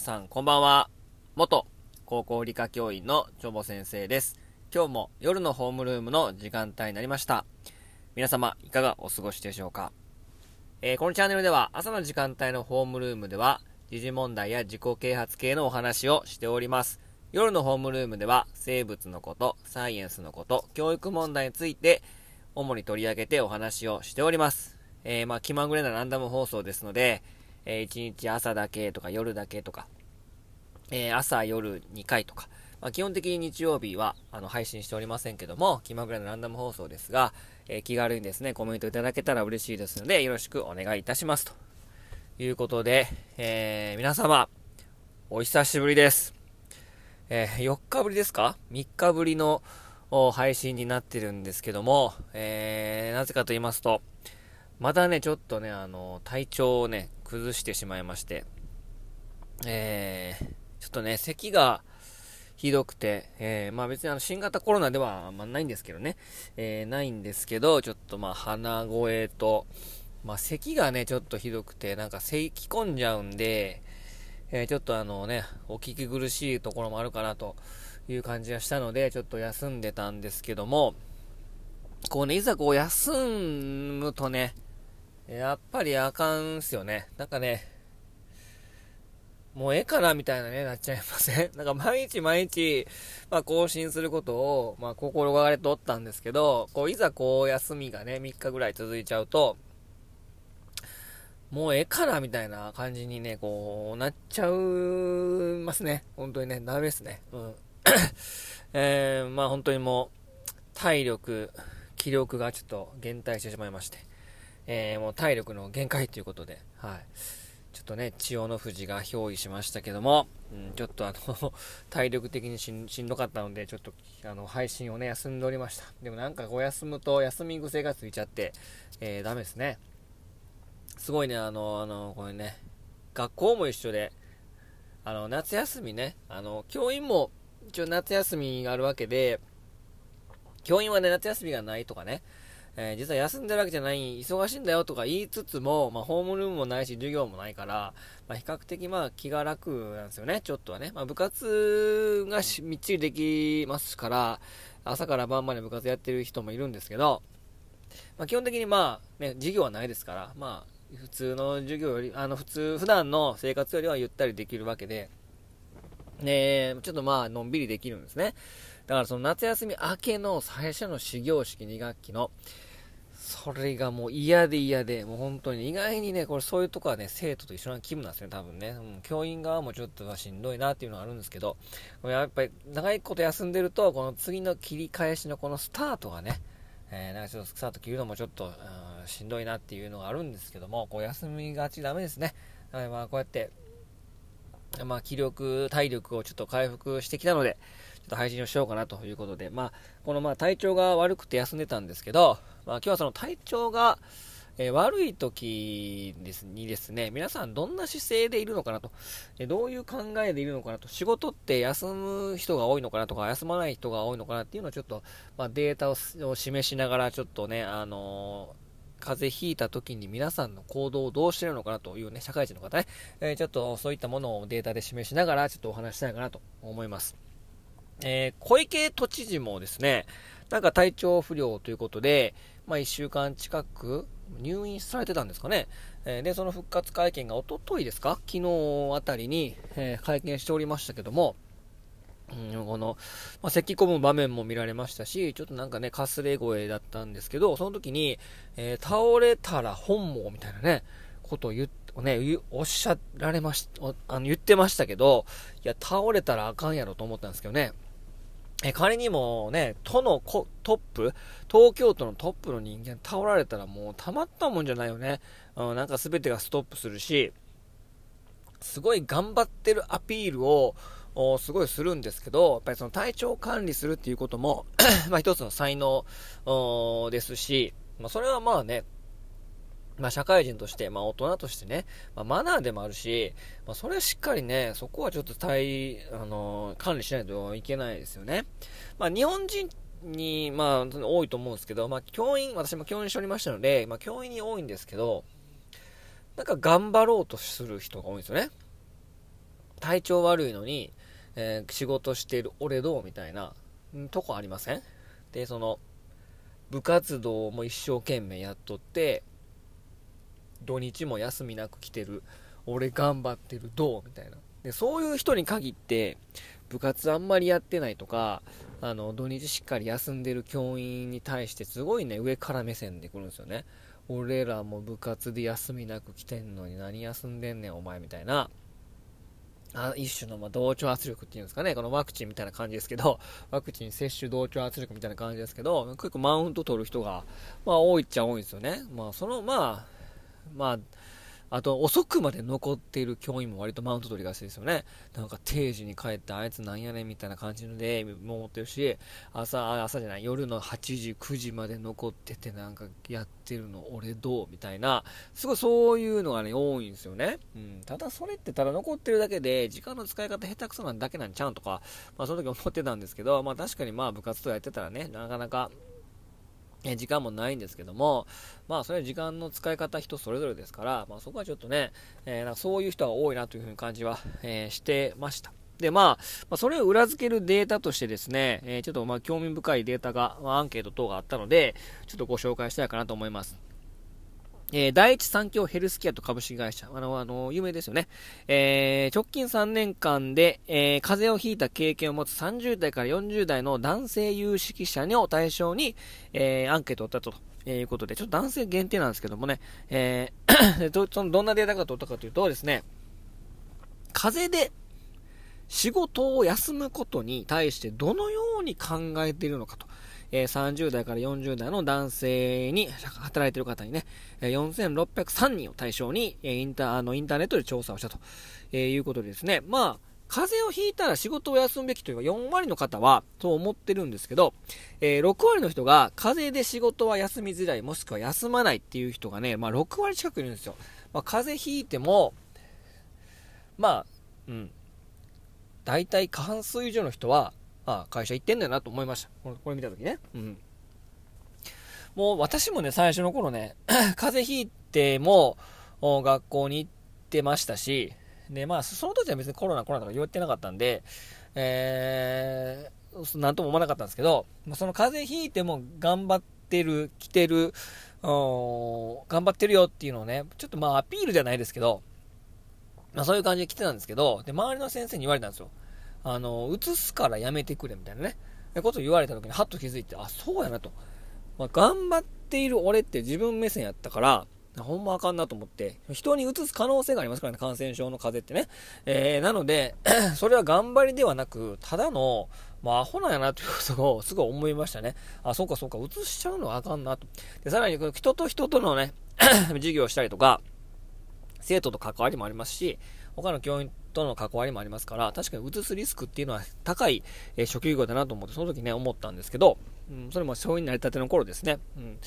さんこんばんは。元高校理科教員のチョボ先生です。今日も夜のホームルームの時間帯になりました。皆様いかがお過ごしでしょうか、えー、このチャンネルでは朝の時間帯のホームルームでは時事問題や自己啓発系のお話をしております。夜のホームルームでは生物のこと、サイエンスのこと、教育問題について主に取り上げてお話をしております。えー、まあ気まぐれなランダム放送ですので、えー、1日朝だけとか夜だけとか、えー、朝夜2回とか、まあ、基本的に日曜日はあの配信しておりませんけども、気まぐれのランダム放送ですが、えー、気軽にですね、コメントいただけたら嬉しいですので、よろしくお願いいたします。ということで、えー、皆様、お久しぶりです。えー、4日ぶりですか ?3 日ぶりの配信になってるんですけども、えー、なぜかと言いますと、まだね、ちょっとね、あの、体調をね、崩してしまいまして、えー、ちょっとね、咳がひどくて、えー、まあ別にあの新型コロナではあん、ま、ないんですけどね、えー、ないんですけど、ちょっとまあ鼻声と、まあ咳がね、ちょっとひどくて、なんか咳き込んじゃうんで、えー、ちょっとあのね、お聞き苦しいところもあるかなという感じがしたので、ちょっと休んでたんですけども、こうね、いざこう休むとね、やっぱりあかんっすよね。なんかね、もうええかなみたいなね、なっちゃいません？なんか毎日毎日、まあ更新することを、まあ心がれとったんですけど、こういざこう休みがね、3日ぐらい続いちゃうと、もうええかなみたいな感じにね、こう、なっちゃうますね。本当にね、ダメですね。うん。えー、まあ本当にもう、体力、気力がちょっと減退してしまいまして。えー、もう体力の限界ということで、はい。ちょっとね、千代の富士が憑依しましたけども、うん、ちょっとあの 体力的にしんどかったので、ちょっと、あの、配信をね、休んでおりました。でもなんか、こう休むと、休み癖がついちゃって、えー、ダメですね。すごいね、あの、あの、これね、学校も一緒で、あの、夏休みね、あの、教員も、一応夏休みがあるわけで、教員はね、夏休みがないとかね、えー、実は休んでるわけじゃない、忙しいんだよとか言いつつも、まあ、ホームルームもないし、授業もないから、まあ、比較的まあ、気が楽なんですよね、ちょっとはね。まあ、部活がみっちりできますから、朝から晩まで部活やってる人もいるんですけど、まあ、基本的にまあ、ね、授業はないですから、まあ、普通の授業より、あの、普通、普段の生活よりはゆったりできるわけで、ねちょっとまあ、のんびりできるんですね。だからその夏休み明けの最初の始業式2学期の、それがもう嫌で嫌で、もう本当に意外にね、これそういうとこはね、生徒と一緒な気分なんですね、多分ね。うん、教員側もちょっとしんどいなっていうのがあるんですけど、やっぱり長いこと休んでると、この次の切り返しのこのスタートがね、えー、なんかちょっとスタート切るのもちょっと、うん、しんどいなっていうのがあるんですけども、こう休みがちダメですね。はい、まあこうやって、まあ気力、体力をちょっと回復してきたので、っと配信をしようかなということで、まあ、このまあ体調が悪くて休んでたんですけど、まあ、今日はその体調が、えー、悪い時ですにですね、皆さんどんな姿勢でいるのかなと、えー、どういう考えでいるのかなと、仕事って休む人が多いのかなとか、休まない人が多いのかなっていうのをちょっと、まあ、データを示しながら、ちょっとね、あのー風邪ひいた時に皆さんの行動をどうしてるのかなというね、社会人の方ね、えー、ちょっとそういったものをデータで示しながら、ちょっとお話ししたいかなと思います。えー、小池都知事もですね、なんか体調不良ということで、まあ、1週間近く入院されてたんですかね。えー、で、その復活会見がおとといですか？昨日あたりに、えー、会見しておりましたけども、うん、この、まあ、咳込む場面も見られましたし、ちょっとなんかね、かすれ声だったんですけど、その時に、えー、倒れたら本望みたいなね、ことを言って、ね、おっしゃられまし、あの、言ってましたけど、いや、倒れたらあかんやろと思ったんですけどね。え、仮にもね、都のトップ、東京都のトップの人間倒られたらもうたまったもんじゃないよね。うん、なんか全てがストップするし、すごい頑張ってるアピールを、すごいするんですけど、やっぱりその体調管理するっていうことも まあ一つの才能ですし、まあそれはまあね、まあ、社会人として、まあ、大人としてね、まあ、マナーでもあるし、まあ、それはしっかりね、そこはちょっと対、あのー、管理しないといけないですよね。まあ、日本人に、まあ、多いと思うんですけど、まあ、教員、私も教員しておりましたので、まあ、教員に多いんですけど、なんか頑張ろうとする人が多いんですよね。体調悪いのに、えー、仕事してる俺どうみたいな、とこありません？で、その、部活動も一生懸命やっとって、土日も休みなく来てる、俺頑張ってる、どう？みたいな。で、そういう人に限って、部活あんまりやってないとか、あの、土日しっかり休んでる教員に対してすごいね、上から目線で来るんですよね。俺らも部活で休みなく来てんのに何休んでんねんお前みたいな。あ一種のま同調圧力っていうんですかね、このワクチンみたいな感じですけど、ワクチン接種同調圧力みたいな感じですけど、結構マウント取る人が、まあ多いっちゃ多いんですよね。まあその、まあ、まあ、あと、遅くまで残っている教員も割とマウント取りがちですよね。なんか定時に帰ってあいつなんやねんみたいな感じので、思ってるし、朝、朝じゃない、夜の8時、9時まで残っててなんかやってるの俺どうみたいな、すごいそういうのがね、多いんですよね。うん。ただそれってただ残ってるだけで、時間の使い方下手くそなんだけなんちゃうんとか、まあその時思ってたんですけど、まあ確かにまあ部活とやってたらね、なかなか、え時間もないんですけども、まあ、それは時間の使い方人それぞれですから、まあ、そこはちょっとね、えー、なんかそういう人が多いなというふうに感じは、えー、してました。で、まあ、まあ、それを裏付けるデータとしてですね、えー、ちょっとまあ興味深いデータが、まあ、アンケート等があったので、ちょっとご紹介したいかなと思います。えー、第一三共ヘルスケアと株式会社。あの、あの、有名ですよね。えー、直近3年間で、えー、風邪をひいた経験を持つ30代から40代の男性有識者を対象に、えー、アンケートを取ったと。えいうことで、ちょっと男性限定なんですけどもね、えー ど、そのどんなデータが取ったかというとですね、風邪で仕事を休むことに対してどのように考えているのかと。えー、30代から40代の男性に働いている方にね、4603人を対象に、インター、あの、インターネットで調査をしたと、えいうことでですね、まあ、風邪をひいたら仕事を休むべきというか、4割の方は、と思ってるんですけど、えー、6割の人が、風邪で仕事は休みづらい、もしくは休まないっていう人がね、まあ、6割近くいるんですよ。まあ、風邪ひいても、まあ、うん。大体過半数以上の人は、あ会社行ってんだよなと思いました。これこれ見たときね。うん。もう私もね、最初の頃ね、風邪ひいても、学校に行ってましたし、で、まあ、その時は別にコロナ、コロナとか言ってなかったんで、えー、なんとも思わなかったんですけど、その風邪ひいても頑張ってる、来てる、頑張ってるよっていうのをね、ちょっとまあアピールじゃないですけど、まあそういう感じで来てたんですけど、で、周りの先生に言われたんですよ。あの、移すからやめてくれみたいなね、ことを言われた時にハッと気づいて、あ、そうやなと。まあ、頑張っている俺って自分目線やったから、ほんまあかんなと思って、人に移す可能性がありますからね、感染症の風邪ってね。えー、なので、それは頑張りではなく、ただの、まあ、アホなんやなということをすごい思いましたね。あ、そうかそうか、移しちゃうのはあかんなと。で、さらに、人と人とのね、授業をしたりとか、生徒と関わりもありますし、他の教員との関わりもありますから、確かに移すリスクっていうのは高い、えー、職業だなと思って、その時ね、思ったんですけど、うん、それも教員になりたての頃ですね。うん。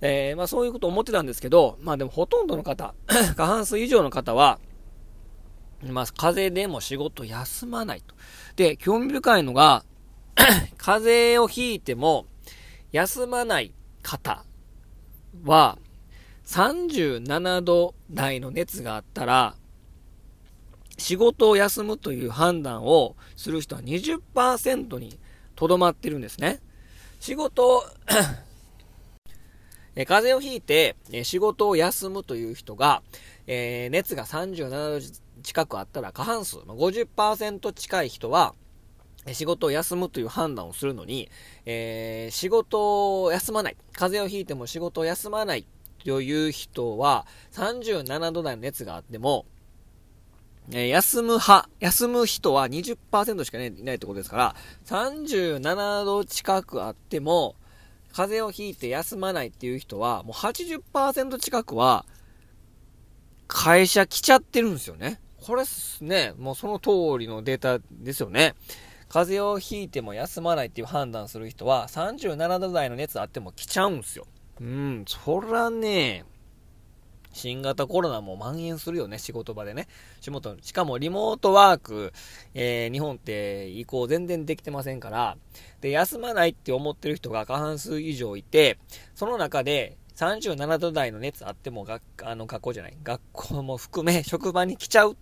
えー、まあそういうことを思ってたんですけど、まあでもほとんどの方、過半数以上の方は、まあ風邪でも仕事休まないと。で、興味深いのが、風邪をひいても休まない方は、37度台の熱があったら、仕事を休むという判断をする人は20%にとどまってるんですね。仕事を え風邪をひいて、え仕事を休むという人が、えー、熱が37度近くあったら過半数、まあ、50%近い人は、仕事を休むという判断をするのに、えー、仕事を休まない。風邪をひいても仕事を休まないという人は、37度台の熱があっても、えー、休む派、休む人は20%しかいないってことですから、37度近くあっても、風邪をひいて休まないっていう人は、もう80%近くは、会社来ちゃってるんですよね。これっすね、もうその通りのデータですよね。風邪をひいても休まないっていう判断する人は、37度台の熱あっても来ちゃうんすよ。うん、そらね、新型コロナも蔓延するよね、仕事場でね。仕事、しかもリモートワーク、えー、日本って移行全然できてませんから、で、休まないって思ってる人が過半数以上いて、その中で37度台の熱あっても学、あの、学校じゃない、学校も含め職場に来ちゃうっ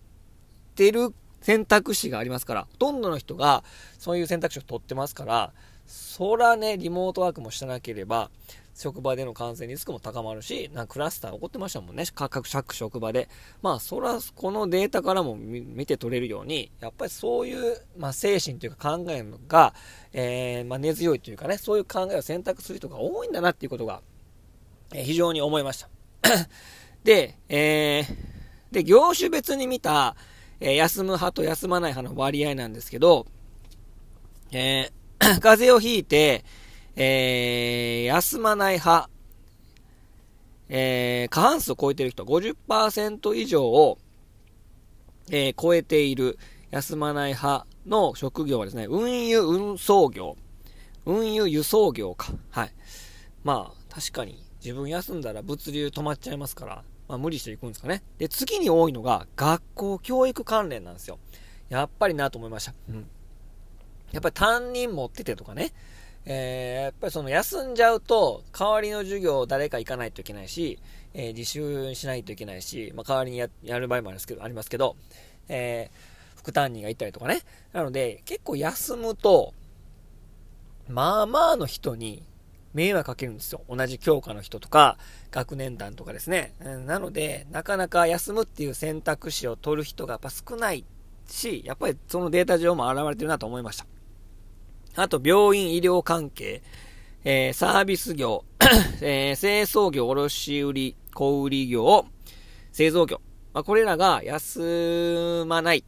てる選択肢がありますから、ほとんどの人がそういう選択肢を取ってますから、そらね、リモートワークもしてなければ、職場での感染リスクも高まるし、なクラスター起こってましたもんね、各各職場で。まあ、そら、このデータからも見て取れるように、やっぱりそういう、まあ、精神というか考えが、えー、まあ、根強いというかね、そういう考えを選択する人が多いんだなっていうことが、えー、非常に思いました。で、えー、で、業種別に見た、えー、休む派と休まない派の割合なんですけど、えー、風邪をひいて、えー、休まない派、えー、過半数を超えている人、50%以上を、えー、超えている休まない派の職業はですね、運輸運送業、運輸輸送業か。はい。まあ、確かに自分休んだら物流止まっちゃいますから、まあ無理していくんですかね。で、次に多いのが学校教育関連なんですよ。やっぱりなと思いました。うん。やっぱり担任持っててとかね。えー、やっぱりその休んじゃうと、代わりの授業誰か行かないといけないし、えー、自習しないといけないし、まあ、代わりにやる場合もありますけど、ありますけど、えー、副担任が行ったりとかね。なので、結構休むと、まあまあの人に迷惑かけるんですよ。同じ教科の人とか、学年団とかですね。なので、なかなか休むっていう選択肢を取る人がやっぱ少ないし、やっぱりそのデータ上も現れてるなと思いました。あと、病院、医療関係、えー、サービス業、えー、清掃業、卸売、小売業、製造業。まあ、これらが休まない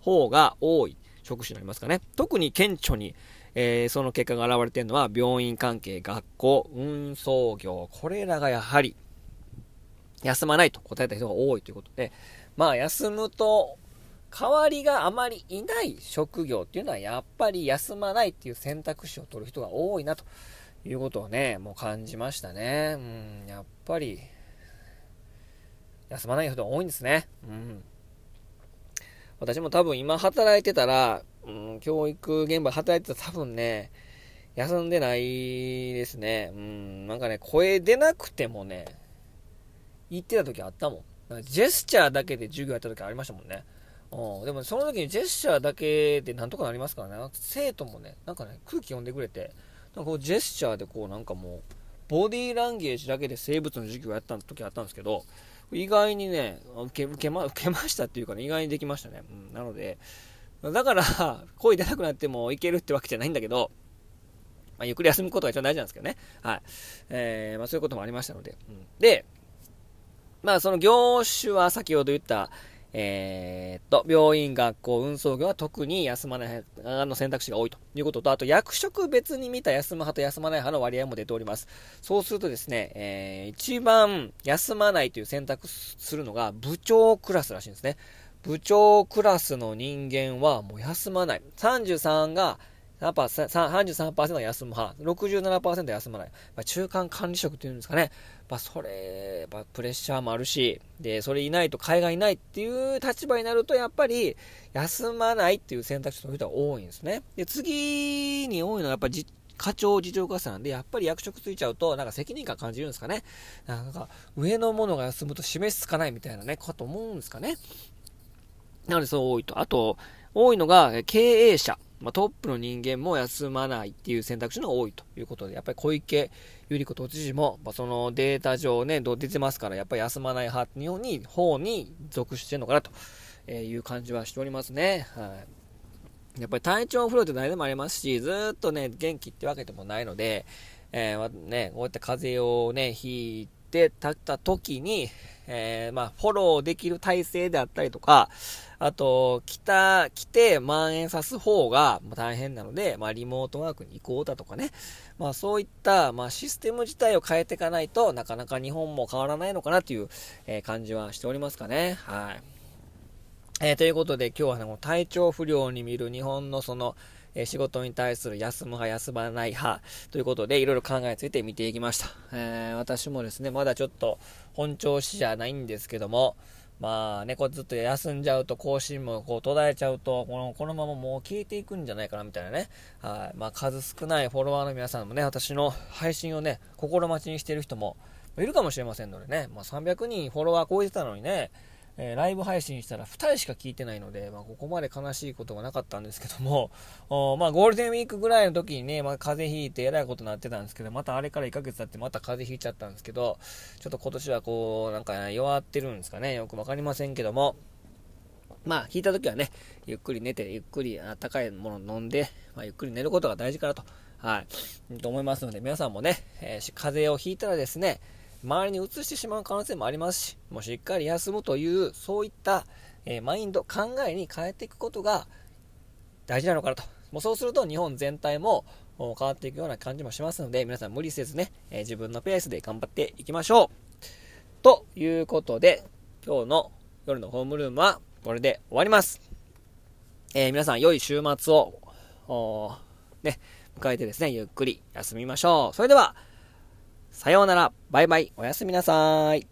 方が多い。職種になりますかね。特に顕著に、えー、その結果が現れているのは、病院関係、学校、運送業、これらがやはり、休まないと答えた人が多いということで、まあ、休むと、代わりがあまりいない職業っていうのは、やっぱり休まないっていう選択肢を取る人が多いな、ということをね、もう感じましたね。うん、やっぱり、休まない人が多いんですね。うん。私も多分今働いてたら、うん、教育現場働いてたら多分ね、休んでないですね。うん、なんかね、声出なくてもね、言ってた時あったもん。ジェスチャーだけで授業やった時ありましたもんね。うん、でもその時にジェスチャーだけでなんとかなりますからね。生徒もね、なんかね、空気読んでくれて、なんかこうジェスチャーでこうなんかもう、ボディーランゲージだけで生物の授業をやった時あったんですけど、意外にね、受け、受けま、受けましたっていうかね、意外にできましたね。うん、なので、だから、声出なくなってもいけるってわけじゃないんだけど、まあ、ゆっくり休むことが一番大事なんですけどね。はい。えー、まあ、そういうこともありましたので。うん、で、まあ、その業種は先ほど言った、えー、っと、病院、学校、運送業は特に休まない派の選択肢が多いということと、あと役職別に見た休む派と休まない派の割合も出ております。そうするとですね、えー、一番休まないという選択するのが部長クラスらしいんですね。部長クラスの人間はもう休まない。33が33%が休む派、67%休まない。まあ、中間管理職っていうんですかね。まあ、それ、まあ、プレッシャーもあるし、で、それいないと海外いないっていう立場になると、やっぱり、休まないっていう選択肢の人が多いんですね。で、次に多いのは、やっぱり、課長、次長課さんで、やっぱり役職ついちゃうと、なんか責任感感じるんですかね。なんか、上の者が休むと示しつかないみたいなね、かと思うんですかね。なので、そう多いと。あと、多いのが、経営者。まあ、トップの人間も休まないっていう選択肢が多いということで、やっぱり小池百合子都知事も、まあ、そのデータ上ね、出てますから、やっぱり休まない派に、方に属してるのかなという感じはしておりますね。はい。やっぱり体調不良って誰でもありますし、ずっとね、元気ってわけでもないので、えー、ね、こうやって風邪をね、ひいてたった時に、えー、まあ、フォローできる体制であったりとか、あと、来た、来て蔓延さす方が大変なので、まあ、リモートワークに移行だとかね、まあ、そういった、まあ、システム自体を変えていかないとなかなか日本も変わらないのかなという、えー、感じはしておりますかね。はい。えー、ということで今日はね、体調不良に見る日本のその、え仕事に対する休む派、休まない派ということで、いろいろ考えについて見ていきました。えー、私もですね、まだちょっと本調子じゃないんですけども、まあね、こうずっと休んじゃうと、更新もこう途絶えちゃうと、このこのままもう消えていくんじゃないかなみたいなね。はい。まあ数少ないフォロワーの皆さんもね、私の配信をね、心待ちにしている人もいるかもしれませんのでね、まあ300人フォロワー超えてたのにね、えー、ライブ配信したら2人しか聞いてないので、まあ、ここまで悲しいことはなかったんですけども、おまあ、ゴールデンウィークぐらいの時にね、まあ、風邪ひいてえらいことになってたんですけど、またあれから1ヶ月経ってまた風邪ひいちゃったんですけど、ちょっと今年はこう、なんか弱ってるんですかね、よくわかりませんけども、まあ、引いた時はね、ゆっくり寝て、ゆっくり温かいもの飲んで、まあ、ゆっくり寝ることが大事かなと、はい、と思いますので、皆さんもね、えー、風邪をひいたらですね、周りに移してしまう可能性もありますし、もうしっかり休むという、そういった、えー、マインド、考えに変えていくことが大事なのかなと。もうそうすると日本全体も変わっていくような感じもしますので、皆さん無理せずね、えー、自分のペースで頑張っていきましょう。ということで、今日の夜のホームルームはこれで終わります。えー、皆さん良い週末を、ね、迎えてですね、ゆっくり休みましょう。それでは、さようなら、バイバイ、おやすみなさい。